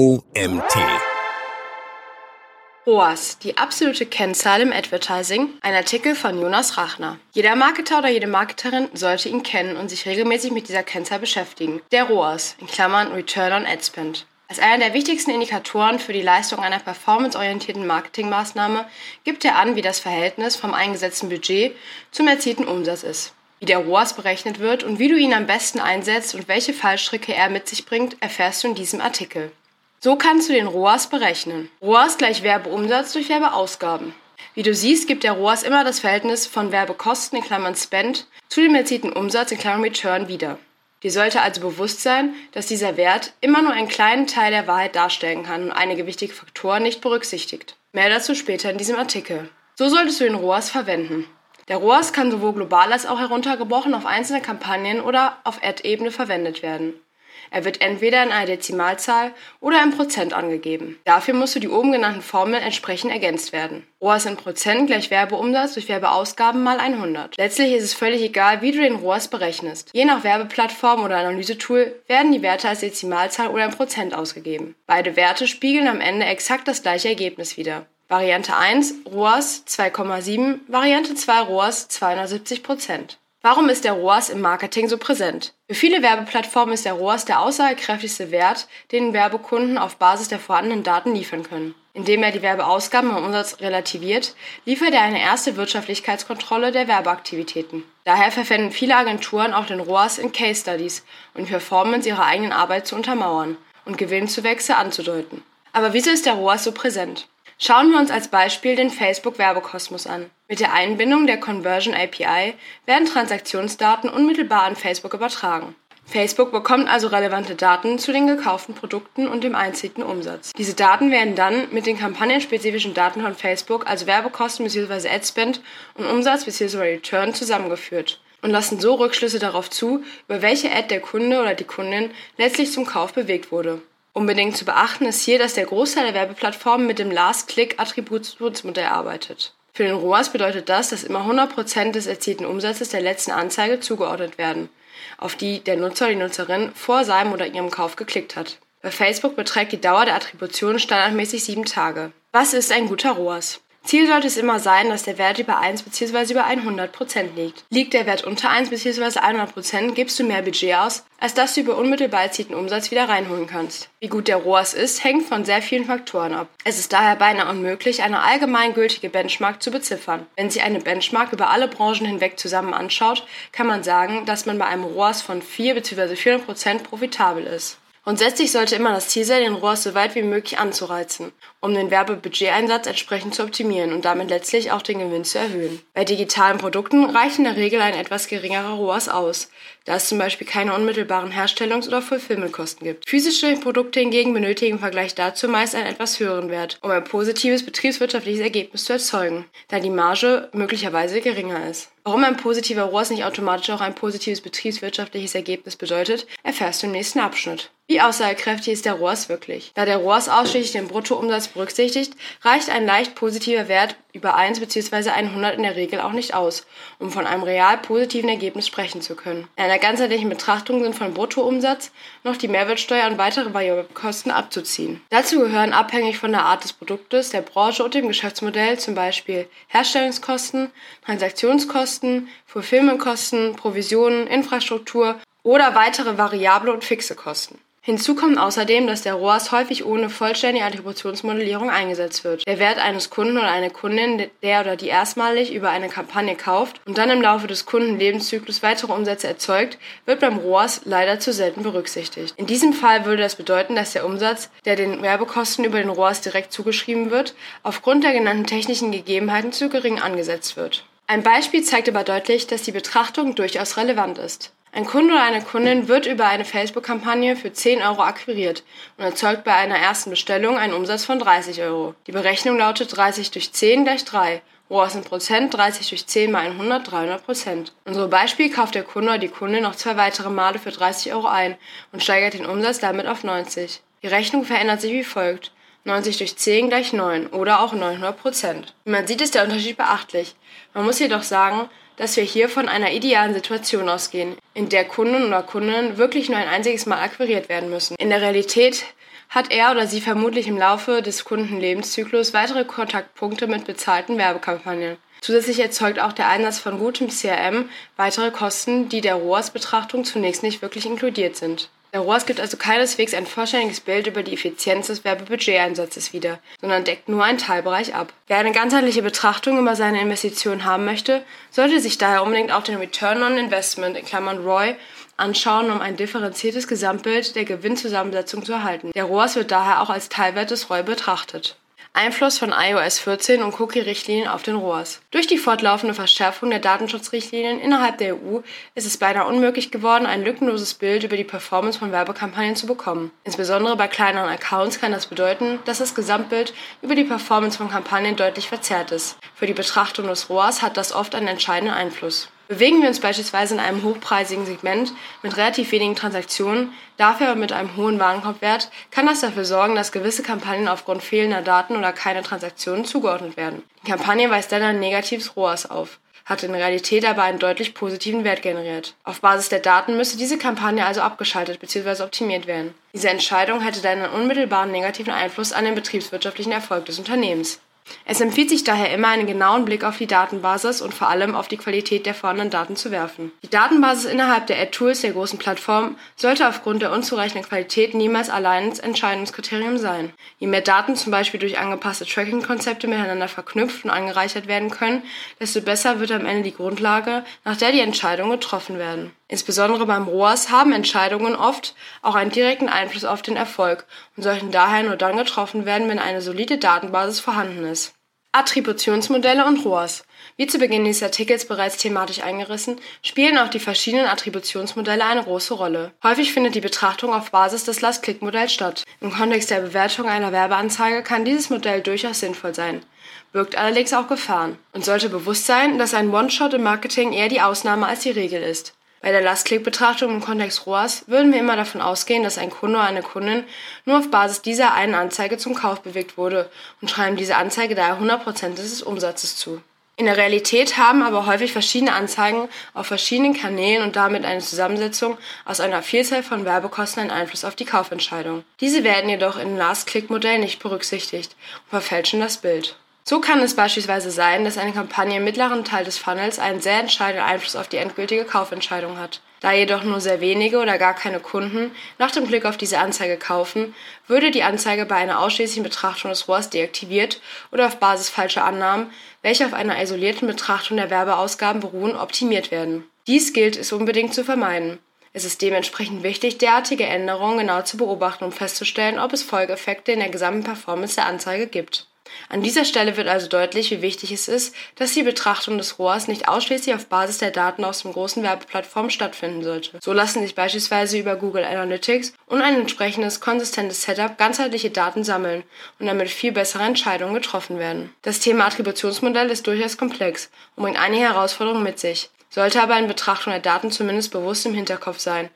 OMT. ROAS, die absolute Kennzahl im Advertising, ein Artikel von Jonas Rachner. Jeder Marketer oder jede Marketerin sollte ihn kennen und sich regelmäßig mit dieser Kennzahl beschäftigen. Der ROAS, in Klammern Return on Ad Spend. Als einer der wichtigsten Indikatoren für die Leistung einer performanceorientierten Marketingmaßnahme gibt er an, wie das Verhältnis vom eingesetzten Budget zum erzielten Umsatz ist. Wie der ROAS berechnet wird und wie du ihn am besten einsetzt und welche Fallstricke er mit sich bringt, erfährst du in diesem Artikel. So kannst du den ROAS berechnen. ROAS gleich Werbeumsatz durch Werbeausgaben. Wie du siehst, gibt der ROAS immer das Verhältnis von Werbekosten in Klammern Spend zu dem erzielten Umsatz in Klammern Return wieder. Dir sollte also bewusst sein, dass dieser Wert immer nur einen kleinen Teil der Wahrheit darstellen kann und einige wichtige Faktoren nicht berücksichtigt. Mehr dazu später in diesem Artikel. So solltest du den ROAS verwenden. Der ROAS kann sowohl global als auch heruntergebrochen auf einzelne Kampagnen oder auf Ad-Ebene verwendet werden. Er wird entweder in einer Dezimalzahl oder in Prozent angegeben. Dafür musst du die oben genannten Formeln entsprechend ergänzt werden. ROAS in Prozent gleich Werbeumsatz durch Werbeausgaben mal 100. Letztlich ist es völlig egal, wie du den ROAS berechnest. Je nach Werbeplattform oder Analysetool werden die Werte als Dezimalzahl oder in Prozent ausgegeben. Beide Werte spiegeln am Ende exakt das gleiche Ergebnis wider. Variante 1 ROAS 2,7, Variante 2 ROAS 270 Prozent. Warum ist der ROAS im Marketing so präsent? Für viele Werbeplattformen ist der ROAS der aussagekräftigste Wert, den Werbekunden auf Basis der vorhandenen Daten liefern können. Indem er die Werbeausgaben am Umsatz relativiert, liefert er eine erste Wirtschaftlichkeitskontrolle der Werbeaktivitäten. Daher verwenden viele Agenturen auch den ROAS in Case Studies und Performance ihrer eigenen Arbeit zu untermauern und Gewinnzuwächse anzudeuten. Aber wieso ist der ROAS so präsent? Schauen wir uns als Beispiel den Facebook Werbekosmos an. Mit der Einbindung der Conversion API werden Transaktionsdaten unmittelbar an Facebook übertragen. Facebook bekommt also relevante Daten zu den gekauften Produkten und dem einzigen Umsatz. Diese Daten werden dann mit den kampagnenspezifischen Daten von Facebook, also Werbekosten bzw. Adspend und Umsatz bzw. Return zusammengeführt und lassen so Rückschlüsse darauf zu, über welche Ad der Kunde oder die Kundin letztlich zum Kauf bewegt wurde. Unbedingt zu beachten ist hier, dass der Großteil der Werbeplattformen mit dem Last-Click-Attributionsmodell arbeitet. Für den ROAS bedeutet das, dass immer 100% des erzielten Umsatzes der letzten Anzeige zugeordnet werden, auf die der Nutzer oder die Nutzerin vor seinem oder ihrem Kauf geklickt hat. Bei Facebook beträgt die Dauer der Attribution standardmäßig sieben Tage. Was ist ein guter ROAS? Ziel sollte es immer sein, dass der Wert über 1 bzw. über 100% liegt. Liegt der Wert unter 1 bzw. 100% gibst du mehr Budget aus, als dass du über unmittelbar erzielten Umsatz wieder reinholen kannst. Wie gut der ROAS ist, hängt von sehr vielen Faktoren ab. Es ist daher beinahe unmöglich, eine allgemeingültige Benchmark zu beziffern. Wenn sich eine Benchmark über alle Branchen hinweg zusammen anschaut, kann man sagen, dass man bei einem ROAS von 4 bzw. 400% profitabel ist. Grundsätzlich sollte immer das Ziel sein, den ROAS so weit wie möglich anzureizen, um den Werbebudgeteinsatz entsprechend zu optimieren und damit letztlich auch den Gewinn zu erhöhen. Bei digitalen Produkten reicht in der Regel ein etwas geringerer ROAS aus, da es zum Beispiel keine unmittelbaren Herstellungs- oder Fulfillmentkosten gibt. Physische Produkte hingegen benötigen im Vergleich dazu meist einen etwas höheren Wert, um ein positives betriebswirtschaftliches Ergebnis zu erzeugen, da die Marge möglicherweise geringer ist. Warum ein positiver ROAS nicht automatisch auch ein positives betriebswirtschaftliches Ergebnis bedeutet, erfährst du im nächsten Abschnitt. Wie aussagekräftig ist der ROAS wirklich? Da der ROAS ausschließlich den Bruttoumsatz berücksichtigt, reicht ein leicht positiver Wert über 1 bzw. 100 in der Regel auch nicht aus, um von einem real positiven Ergebnis sprechen zu können. In einer ganzheitlichen Betrachtung sind von Bruttoumsatz noch die Mehrwertsteuer und weitere Variablekosten abzuziehen. Dazu gehören abhängig von der Art des Produktes, der Branche und dem Geschäftsmodell zum Beispiel Herstellungskosten, Transaktionskosten, Fulfillmentkosten, Provisionen, Infrastruktur oder weitere variable und fixe Kosten. Hinzu kommt außerdem, dass der ROAS häufig ohne vollständige Attributionsmodellierung eingesetzt wird. Der Wert eines Kunden oder einer Kundin, der oder die erstmalig über eine Kampagne kauft und dann im Laufe des Kundenlebenszyklus weitere Umsätze erzeugt, wird beim ROAS leider zu selten berücksichtigt. In diesem Fall würde das bedeuten, dass der Umsatz, der den Werbekosten über den ROAS direkt zugeschrieben wird, aufgrund der genannten technischen Gegebenheiten zu gering angesetzt wird. Ein Beispiel zeigt aber deutlich, dass die Betrachtung durchaus relevant ist. Ein Kunde oder eine Kundin wird über eine Facebook-Kampagne für 10 Euro akquiriert und erzeugt bei einer ersten Bestellung einen Umsatz von 30 Euro. Die Berechnung lautet 30 durch 10 gleich 3. ROAS in Prozent 30 durch 10 mal 100, 300 Prozent. In unserem Beispiel kauft der Kunde oder die Kundin noch zwei weitere Male für 30 Euro ein und steigert den Umsatz damit auf 90. Die Rechnung verändert sich wie folgt. 90 durch 10 gleich 9 oder auch 900 Prozent. Wie man sieht, ist der Unterschied beachtlich. Man muss jedoch sagen, dass wir hier von einer idealen Situation ausgehen, in der Kunden oder Kundinnen wirklich nur ein einziges Mal akquiriert werden müssen. In der Realität hat er oder sie vermutlich im Laufe des Kundenlebenszyklus weitere Kontaktpunkte mit bezahlten Werbekampagnen. Zusätzlich erzeugt auch der Einsatz von gutem CRM weitere Kosten, die der ROAS-Betrachtung zunächst nicht wirklich inkludiert sind. Der ROAS gibt also keineswegs ein vollständiges Bild über die Effizienz des Werbebudgeteinsatzes wieder, sondern deckt nur einen Teilbereich ab. Wer eine ganzheitliche Betrachtung über seine Investitionen haben möchte, sollte sich daher unbedingt auch den Return on Investment in Klammern ROI anschauen, um ein differenziertes Gesamtbild der Gewinnzusammensetzung zu erhalten. Der ROAS wird daher auch als Teilwert des ROI betrachtet. Einfluss von iOS 14 und Cookie-Richtlinien auf den ROAS. Durch die fortlaufende Verschärfung der Datenschutzrichtlinien innerhalb der EU ist es beinahe unmöglich geworden, ein lückenloses Bild über die Performance von Werbekampagnen zu bekommen. Insbesondere bei kleineren Accounts kann das bedeuten, dass das Gesamtbild über die Performance von Kampagnen deutlich verzerrt ist. Für die Betrachtung des ROAS hat das oft einen entscheidenden Einfluss. Bewegen wir uns beispielsweise in einem hochpreisigen Segment mit relativ wenigen Transaktionen, dafür aber mit einem hohen Warenkorbwert, kann das dafür sorgen, dass gewisse Kampagnen aufgrund fehlender Daten oder keiner Transaktionen zugeordnet werden. Die Kampagne weist dann ein negatives ROAS auf, hat in Realität aber einen deutlich positiven Wert generiert. Auf Basis der Daten müsste diese Kampagne also abgeschaltet bzw. optimiert werden. Diese Entscheidung hätte dann einen unmittelbaren negativen Einfluss an den betriebswirtschaftlichen Erfolg des Unternehmens. Es empfiehlt sich daher immer, einen genauen Blick auf die Datenbasis und vor allem auf die Qualität der vorhandenen Daten zu werfen. Die Datenbasis innerhalb der Ad-Tools der großen Plattformen sollte aufgrund der unzureichenden Qualität niemals allein Entscheidungskriterium sein. Je mehr Daten zum Beispiel durch angepasste Tracking-Konzepte miteinander verknüpft und angereichert werden können, desto besser wird am Ende die Grundlage, nach der die Entscheidungen getroffen werden. Insbesondere beim ROAS haben Entscheidungen oft auch einen direkten Einfluss auf den Erfolg und sollten daher nur dann getroffen werden, wenn eine solide Datenbasis vorhanden ist. Attributionsmodelle und ROAS. Wie zu Beginn dieses Artikels bereits thematisch eingerissen, spielen auch die verschiedenen Attributionsmodelle eine große Rolle. Häufig findet die Betrachtung auf Basis des Last-Click-Modells statt. Im Kontext der Bewertung einer Werbeanzeige kann dieses Modell durchaus sinnvoll sein, birgt allerdings auch Gefahren und sollte bewusst sein, dass ein One-Shot im Marketing eher die Ausnahme als die Regel ist. Bei der Last-Click-Betrachtung im Kontext ROAS würden wir immer davon ausgehen, dass ein Kunde oder eine Kundin nur auf Basis dieser einen Anzeige zum Kauf bewegt wurde und schreiben diese Anzeige daher 100% des Umsatzes zu. In der Realität haben aber häufig verschiedene Anzeigen auf verschiedenen Kanälen und damit eine Zusammensetzung aus einer Vielzahl von Werbekosten einen Einfluss auf die Kaufentscheidung. Diese werden jedoch im Last-Click-Modell nicht berücksichtigt und verfälschen das Bild. So kann es beispielsweise sein, dass eine Kampagne im mittleren Teil des Funnels einen sehr entscheidenden Einfluss auf die endgültige Kaufentscheidung hat. Da jedoch nur sehr wenige oder gar keine Kunden nach dem Klick auf diese Anzeige kaufen, würde die Anzeige bei einer ausschließlichen Betrachtung des ROAS deaktiviert oder auf Basis falscher Annahmen, welche auf einer isolierten Betrachtung der Werbeausgaben beruhen, optimiert werden. Dies gilt es unbedingt zu vermeiden. Es ist dementsprechend wichtig, derartige Änderungen genau zu beobachten, um festzustellen, ob es Folgeeffekte in der gesamten Performance der Anzeige gibt. An dieser Stelle wird also deutlich, wie wichtig es ist, dass die Betrachtung des ROAS nicht ausschließlich auf Basis der Daten aus den großen Werbeplattformen stattfinden sollte. So lassen sich beispielsweise über Google Analytics und ein entsprechendes konsistentes Setup ganzheitliche Daten sammeln und damit viel bessere Entscheidungen getroffen werden. Das Thema Attributionsmodell ist durchaus komplex und bringt einige Herausforderungen mit sich, sollte aber in Betrachtung der Daten zumindest bewusst im Hinterkopf sein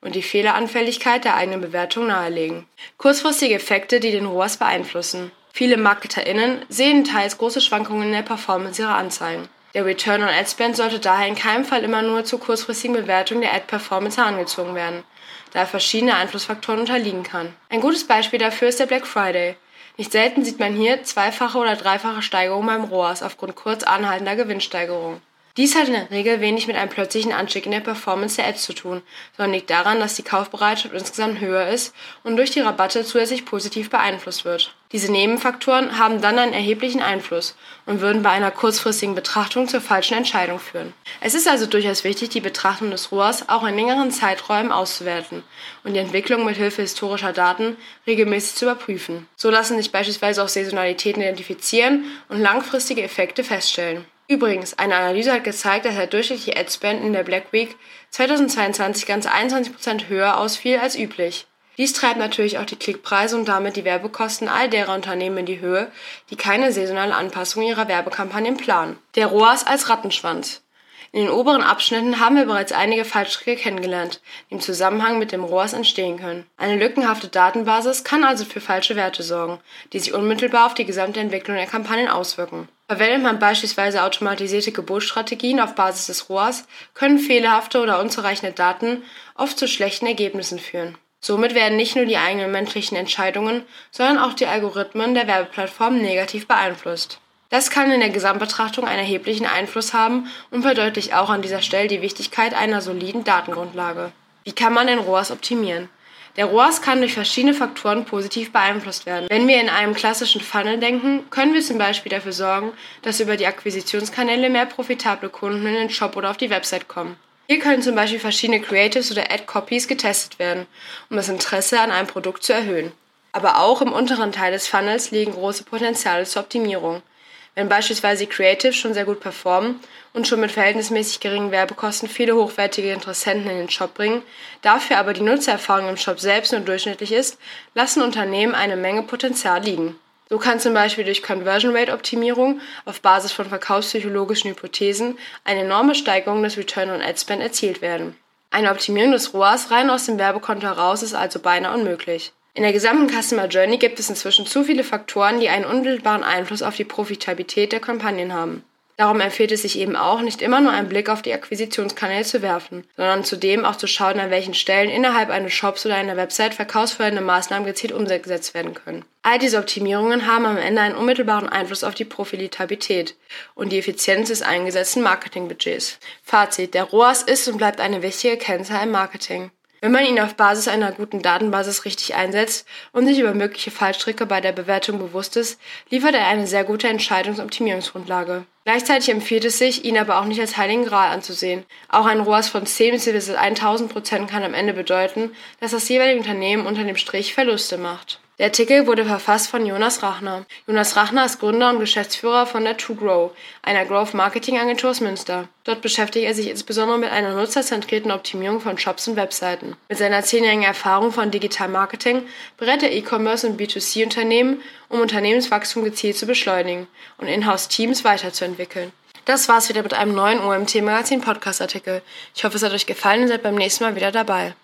und die Fehleranfälligkeit der eigenen Bewertung nahelegen. Kurzfristige Effekte, die den ROAS beeinflussen. Viele MarketerInnen sehen teils große Schwankungen in der Performance ihrer Anzeigen. Der Return on Ad Spend sollte daher in keinem Fall immer nur zur kurzfristigen Bewertung der Ad-Performance herangezogen werden, da er verschiedene Einflussfaktoren unterliegen kann. Ein gutes Beispiel dafür ist der Black Friday. Nicht selten sieht man hier zweifache oder dreifache Steigerungen beim ROAS aufgrund kurz anhaltender Gewinnsteigerungen. Dies hat in der Regel wenig mit einem plötzlichen Anstieg in der Performance der Ads zu tun, sondern liegt daran, dass die Kaufbereitschaft insgesamt höher ist und durch die Rabatte zusätzlich positiv beeinflusst wird. Diese Nebenfaktoren haben dann einen erheblichen Einfluss und würden bei einer kurzfristigen Betrachtung zur falschen Entscheidung führen. Es ist also durchaus wichtig, die Betrachtung des ROAS auch in längeren Zeiträumen auszuwerten und die Entwicklung mit Hilfe historischer Daten regelmäßig zu überprüfen. So lassen sich beispielsweise auch Saisonalitäten identifizieren und langfristige Effekte feststellen. Übrigens, eine Analyse hat gezeigt, dass der durchschnittliche Adspend in der Black Week 2022 ganz 21% höher ausfiel als üblich. Dies treibt natürlich auch die Klickpreise und damit die Werbekosten all derer Unternehmen in die Höhe, die keine saisonale Anpassung ihrer Werbekampagnen planen. Der ROAS als Rattenschwanz. In den oberen Abschnitten haben wir bereits einige Fallstricke kennengelernt, die im Zusammenhang mit dem ROAS entstehen können. Eine lückenhafte Datenbasis kann also für falsche Werte sorgen, die sich unmittelbar auf die gesamte Entwicklung der Kampagnen auswirken. Verwendet man beispielsweise automatisierte Geburtsstrategien auf Basis des ROAS, können fehlerhafte oder unzureichende Daten oft zu schlechten Ergebnissen führen. Somit werden nicht nur die eigenen menschlichen Entscheidungen, sondern auch die Algorithmen der Werbeplattformen negativ beeinflusst. Das kann in der Gesamtbetrachtung einen erheblichen Einfluss haben und verdeutlicht auch an dieser Stelle die Wichtigkeit einer soliden Datengrundlage. Wie kann man den ROAS optimieren? Der ROAS kann durch verschiedene Faktoren positiv beeinflusst werden. Wenn wir in einem klassischen Funnel denken, können wir zum Beispiel dafür sorgen, dass über die Akquisitionskanäle mehr profitable Kunden in den Shop oder auf die Website kommen. Hier können zum Beispiel verschiedene Creatives oder Ad-Copies getestet werden, um das Interesse an einem Produkt zu erhöhen. Aber auch im unteren Teil des Funnels liegen große Potenziale zur Optimierung. Wenn beispielsweise Creatives schon sehr gut performen und schon mit verhältnismäßig geringen Werbekosten viele hochwertige Interessenten in den Shop bringen, dafür aber die Nutzererfahrung im Shop selbst nur durchschnittlich ist, lassen Unternehmen eine Menge Potenzial liegen. So kann zum Beispiel durch Conversion Rate Optimierung auf Basis von verkaufspsychologischen Hypothesen eine enorme Steigerung des Return on Ad Spend erzielt werden. Eine Optimierung des ROAS rein aus dem Werbekonto heraus ist also beinahe unmöglich. In der gesamten Customer Journey gibt es inzwischen zu viele Faktoren, die einen unmittelbaren Einfluss auf die Profitabilität der Kampagnen haben. Darum empfiehlt es sich eben auch, nicht immer nur einen Blick auf die Akquisitionskanäle zu werfen, sondern zudem auch zu schauen, an welchen Stellen innerhalb eines Shops oder einer Website verkaufsfördernde Maßnahmen gezielt umgesetzt werden können. All diese Optimierungen haben am Ende einen unmittelbaren Einfluss auf die Profitabilität und die Effizienz des eingesetzten Marketingbudgets. Fazit: Der ROAS ist und bleibt eine wichtige Kennzahl im Marketing. Wenn man ihn auf Basis einer guten Datenbasis richtig einsetzt und sich über mögliche Fallstricke bei der Bewertung bewusst ist, liefert er eine sehr gute Entscheidungsoptimierungsgrundlage. Gleichzeitig empfiehlt es sich, ihn aber auch nicht als heiligen Gral anzusehen. Auch ein ROAS von 10 bis 1000 Prozent kann am Ende bedeuten, dass das jeweilige Unternehmen unter dem Strich Verluste macht. Der Artikel wurde verfasst von Jonas Rachner. Jonas Rachner ist Gründer und Geschäftsführer von der To Grow, einer Growth Marketing Agentur aus Münster. Dort beschäftigt er sich insbesondere mit einer nutzerzentrierten Optimierung von Shops und Webseiten. Mit seiner zehnjährigen Erfahrung von Digital Marketing berät er E-Commerce und B2C-Unternehmen, um Unternehmenswachstum gezielt zu beschleunigen und Inhouse-Teams weiterzuentwickeln. Das war's wieder mit einem neuen OMT Magazin Podcast Artikel. Ich hoffe, es hat euch gefallen und seid beim nächsten Mal wieder dabei.